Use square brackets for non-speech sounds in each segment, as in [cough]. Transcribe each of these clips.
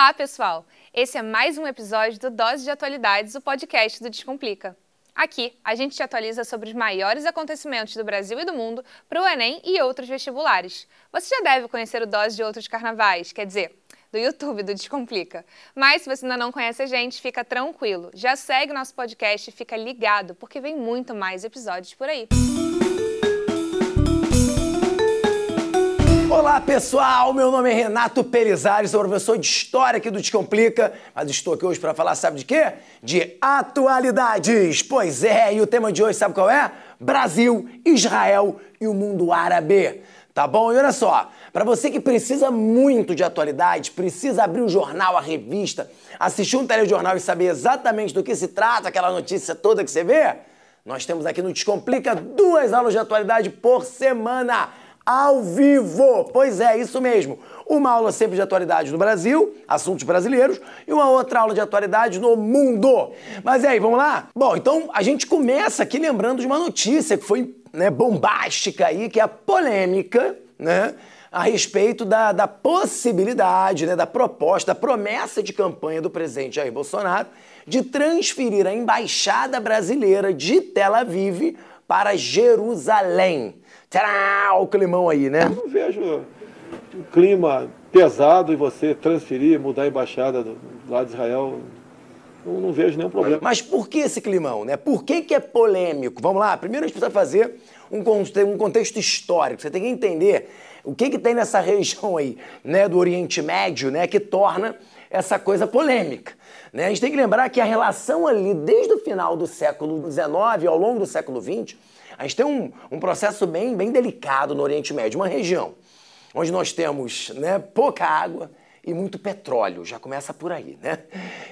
Olá, pessoal! Esse é mais um episódio do Dose de Atualidades, o podcast do Descomplica. Aqui, a gente te atualiza sobre os maiores acontecimentos do Brasil e do mundo para o Enem e outros vestibulares. Você já deve conhecer o Dose de outros carnavais, quer dizer, do YouTube do Descomplica. Mas se você ainda não conhece a gente, fica tranquilo. Já segue o nosso podcast e fica ligado, porque vem muito mais episódios por aí. Olá pessoal, meu nome é Renato Pelizares, sou professor de História aqui do Descomplica, mas estou aqui hoje para falar, sabe de quê? De atualidades. Pois é, e o tema de hoje sabe qual é? Brasil, Israel e o mundo árabe. Tá bom? E olha só, para você que precisa muito de atualidades, precisa abrir um jornal, a revista, assistir um telejornal e saber exatamente do que se trata aquela notícia toda que você vê, nós temos aqui no Descomplica duas aulas de atualidade por semana, ao vivo. Pois é, isso mesmo. Uma aula sempre de atualidade no Brasil, assuntos brasileiros, e uma outra aula de atualidade no mundo. Mas e aí, vamos lá? Bom, então a gente começa aqui lembrando de uma notícia que foi né, bombástica aí, que é a polêmica, né? A respeito da, da possibilidade, né, da proposta, da promessa de campanha do presidente Jair Bolsonaro de transferir a embaixada brasileira de Tel Aviv para Jerusalém. Tchau, o climão aí, né? Eu não vejo um clima pesado e você transferir, mudar a embaixada do, lado de Israel. Não, não, vejo nenhum problema. Mas por que esse climão, né? Por que, que é polêmico? Vamos lá, primeiro a gente precisa fazer um, um contexto histórico. Você tem que entender o que, que tem nessa [laughs] região aí, né, do Oriente Médio, né, que torna essa coisa polêmica. Né? A gente tem que lembrar que a relação ali, desde o final do século XIX ao longo do século XX, a gente tem um, um processo bem, bem delicado no Oriente Médio, uma região onde nós temos né, pouca água, e muito petróleo, já começa por aí, né?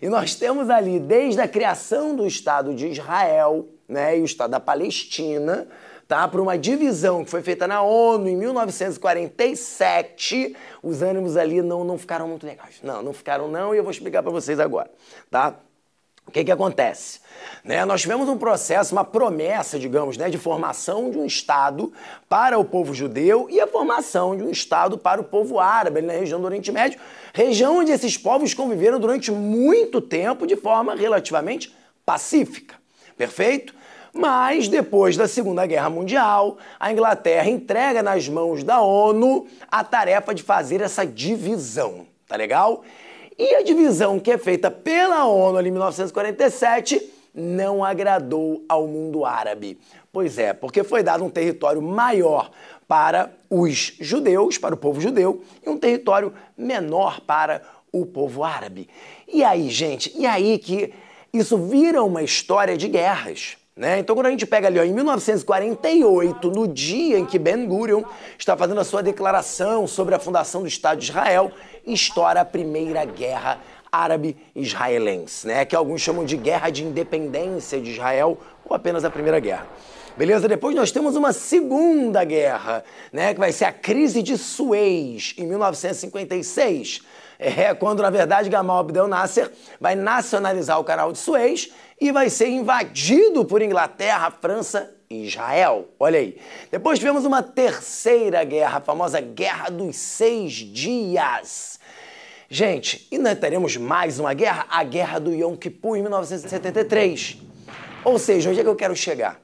E nós temos ali, desde a criação do Estado de Israel, né, e o Estado da Palestina, tá? Por uma divisão que foi feita na ONU em 1947, os ânimos ali não, não ficaram muito legais. Não, não ficaram não, e eu vou explicar para vocês agora, tá? O que que acontece? Né, nós tivemos um processo, uma promessa, digamos, né, de formação de um Estado para o povo judeu e a formação de um Estado para o povo árabe, ali na região do Oriente Médio, região onde esses povos conviveram durante muito tempo de forma relativamente pacífica. Perfeito? Mas depois da Segunda Guerra Mundial, a Inglaterra entrega nas mãos da ONU a tarefa de fazer essa divisão. Tá legal? E a divisão que é feita pela ONU em 1947 não agradou ao mundo árabe. Pois é, porque foi dado um território maior para os judeus, para o povo judeu, e um território menor para o povo árabe. E aí, gente, e aí que isso vira uma história de guerras. Né? Então, quando a gente pega ali ó, em 1948, no dia em que Ben Gurion está fazendo a sua declaração sobre a fundação do Estado de Israel, estoura a Primeira Guerra Árabe-Israelense, né? que alguns chamam de Guerra de Independência de Israel ou apenas a Primeira Guerra. Beleza? Depois nós temos uma segunda guerra, né, que vai ser a crise de Suez, em 1956. É quando, na verdade, Gamal Abdel Nasser vai nacionalizar o canal de Suez e vai ser invadido por Inglaterra, França e Israel. Olha aí. Depois tivemos uma terceira guerra, a famosa Guerra dos Seis Dias. Gente, e nós teremos mais uma guerra? A Guerra do Yom Kippur em 1973. Ou seja, onde é que eu quero chegar?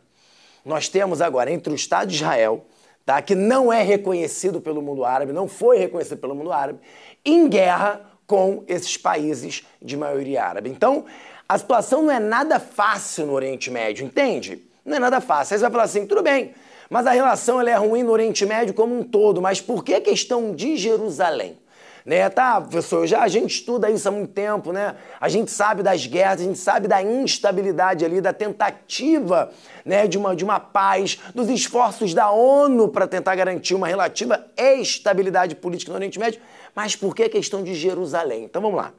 Nós temos agora entre o Estado de Israel, tá, que não é reconhecido pelo mundo árabe, não foi reconhecido pelo mundo árabe, em guerra com esses países de maioria árabe. Então, a situação não é nada fácil no Oriente Médio, entende? Não é nada fácil. Aí você vai falar assim, tudo bem, mas a relação ela é ruim no Oriente Médio como um todo, mas por que a questão de Jerusalém? Né? Tá, professor, já a gente estuda isso há muito tempo, né? A gente sabe das guerras, a gente sabe da instabilidade ali, da tentativa, né, de uma de uma paz, dos esforços da ONU para tentar garantir uma relativa estabilidade política no Oriente Médio. Mas por que a questão de Jerusalém? Então vamos lá.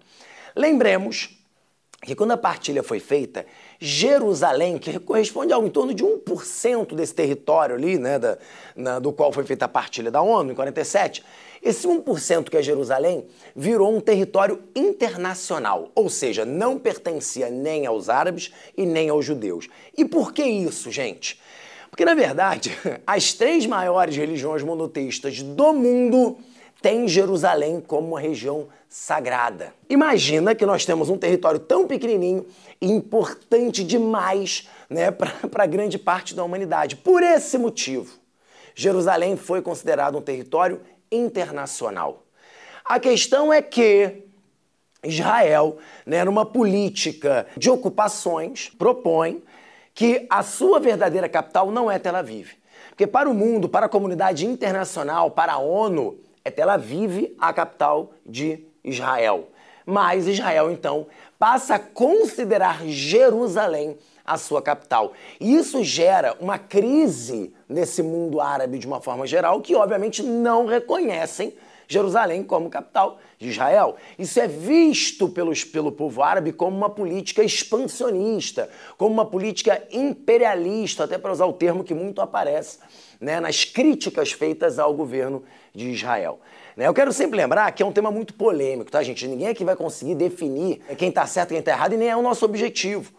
Lembremos que quando a partilha foi feita, Jerusalém, que corresponde ao em torno de 1% desse território ali, né, da, na, do qual foi feita a partilha da ONU em 47, esse 1% que é Jerusalém virou um território internacional, ou seja, não pertencia nem aos árabes e nem aos judeus. E por que isso, gente? Porque, na verdade, [laughs] as três maiores religiões monoteístas do mundo tem Jerusalém como uma região sagrada. Imagina que nós temos um território tão pequenininho e importante demais né, para grande parte da humanidade. Por esse motivo, Jerusalém foi considerado um território internacional. A questão é que Israel, né, numa política de ocupações, propõe que a sua verdadeira capital não é Tel Aviv. Porque para o mundo, para a comunidade internacional, para a ONU, é Tel Aviv a capital de Israel. Mas Israel, então, passa a considerar Jerusalém a sua capital. E isso gera uma crise nesse mundo árabe de uma forma geral, que obviamente não reconhecem Jerusalém como capital de Israel. Isso é visto pelos, pelo povo árabe como uma política expansionista, como uma política imperialista, até para usar o termo que muito aparece né, nas críticas feitas ao governo de Israel. Né, eu quero sempre lembrar que é um tema muito polêmico, tá, gente? Ninguém aqui vai conseguir definir quem está certo e quem está errado, e nem é o nosso objetivo.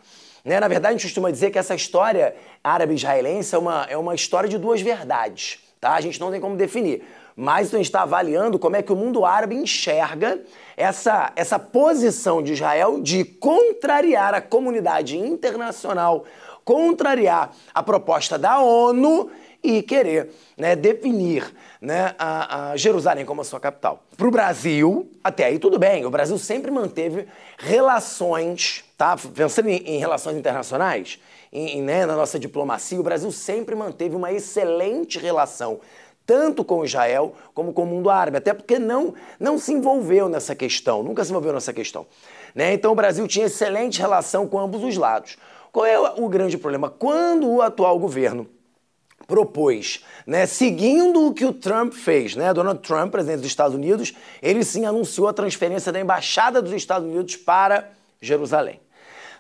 Né? Na verdade, a gente costuma dizer que essa história árabe-israelense é uma, é uma história de duas verdades. Tá? A gente não tem como definir. Mas a gente está avaliando como é que o mundo árabe enxerga essa, essa posição de Israel de contrariar a comunidade internacional, contrariar a proposta da ONU e querer né, definir né, a, a Jerusalém como a sua capital. Para o Brasil, até aí tudo bem, o Brasil sempre manteve relações, tá? pensando em, em relações internacionais, em, né, na nossa diplomacia, o Brasil sempre manteve uma excelente relação tanto com Israel como com o mundo árabe, até porque não, não se envolveu nessa questão, nunca se envolveu nessa questão. Né? Então o Brasil tinha excelente relação com ambos os lados. Qual é o grande problema? Quando o atual governo propôs, né, seguindo o que o Trump fez, né, Donald Trump, presidente dos Estados Unidos, ele sim anunciou a transferência da embaixada dos Estados Unidos para Jerusalém,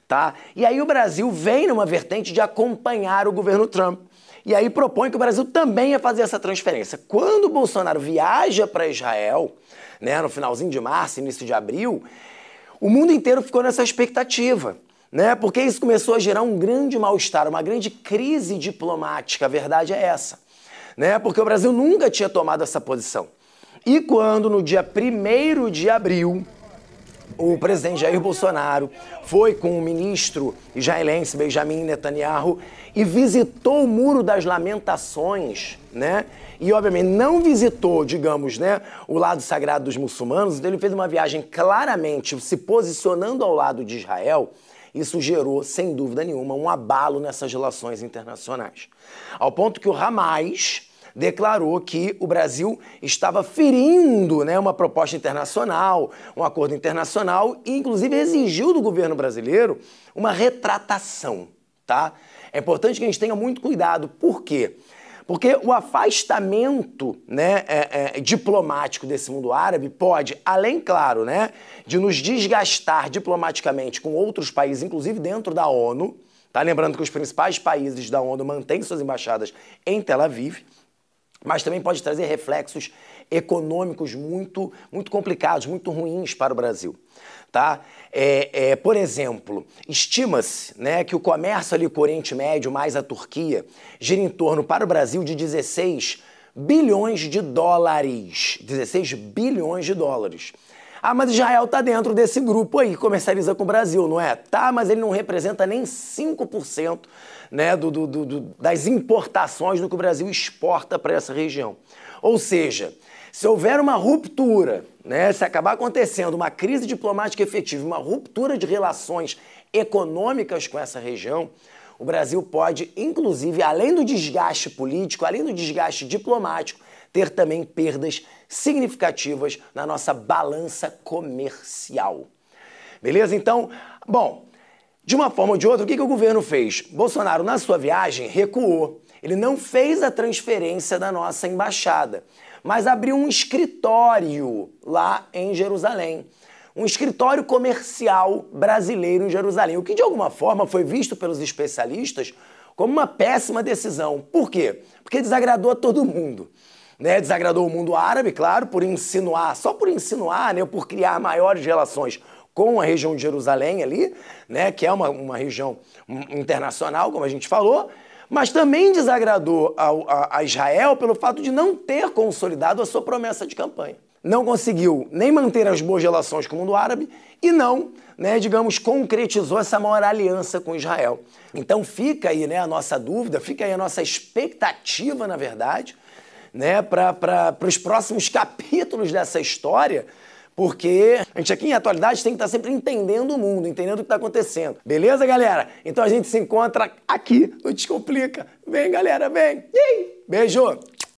tá? E aí o Brasil vem numa vertente de acompanhar o governo Trump. E aí propõe que o Brasil também ia fazer essa transferência. Quando o Bolsonaro viaja para Israel, né, no finalzinho de março, início de abril, o mundo inteiro ficou nessa expectativa. Né? Porque isso começou a gerar um grande mal-estar, uma grande crise diplomática, a verdade é essa. Né? Porque o Brasil nunca tinha tomado essa posição. E quando no dia 1 de abril o presidente Jair Bolsonaro foi com o ministro israelense Benjamin Netanyahu e visitou o Muro das Lamentações, né? E obviamente não visitou, digamos, né, o lado sagrado dos muçulmanos, então ele fez uma viagem claramente se posicionando ao lado de Israel. Isso gerou, sem dúvida nenhuma, um abalo nessas relações internacionais. Ao ponto que o Hamas declarou que o Brasil estava ferindo né, uma proposta internacional, um acordo internacional, e inclusive exigiu do governo brasileiro uma retratação. Tá? É importante que a gente tenha muito cuidado. Por quê? Porque o afastamento né, é, é, diplomático desse mundo árabe pode, além, claro, né, de nos desgastar diplomaticamente com outros países, inclusive dentro da ONU, tá? lembrando que os principais países da ONU mantêm suas embaixadas em Tel Aviv, mas também pode trazer reflexos econômicos muito, muito complicados, muito ruins para o Brasil. Tá? É, é, por exemplo, estima-se né, que o comércio ali com o Oriente Médio mais a Turquia gira em torno para o Brasil de 16 bilhões de dólares. 16 bilhões de dólares. Ah, mas Israel está dentro desse grupo aí, comercializa com o Brasil, não é? Tá, mas ele não representa nem 5% né, do, do, do, das importações do que o Brasil exporta para essa região. Ou seja, se houver uma ruptura, né, se acabar acontecendo uma crise diplomática efetiva, uma ruptura de relações econômicas com essa região, o Brasil pode, inclusive, além do desgaste político, além do desgaste diplomático, ter também perdas significativas na nossa balança comercial. Beleza? Então, bom, de uma forma ou de outra, o que, que o governo fez? Bolsonaro, na sua viagem, recuou. Ele não fez a transferência da nossa embaixada, mas abriu um escritório lá em Jerusalém. Um escritório comercial brasileiro em Jerusalém, o que de alguma forma foi visto pelos especialistas como uma péssima decisão. Por quê? Porque desagradou a todo mundo. Né, desagradou o mundo árabe, claro, por insinuar, só por insinuar, né, por criar maiores relações com a região de Jerusalém ali, né, que é uma, uma região internacional, como a gente falou, mas também desagradou a, a, a Israel pelo fato de não ter consolidado a sua promessa de campanha. não conseguiu nem manter as boas relações com o mundo árabe e não, né, digamos, concretizou essa maior aliança com Israel. Então fica aí né, a nossa dúvida, fica aí a nossa expectativa, na verdade, né, para os próximos capítulos dessa história, porque a gente aqui em atualidade tem que estar sempre entendendo o mundo, entendendo o que está acontecendo. Beleza, galera? Então a gente se encontra aqui no Descomplica. Vem, galera, vem. Beijo!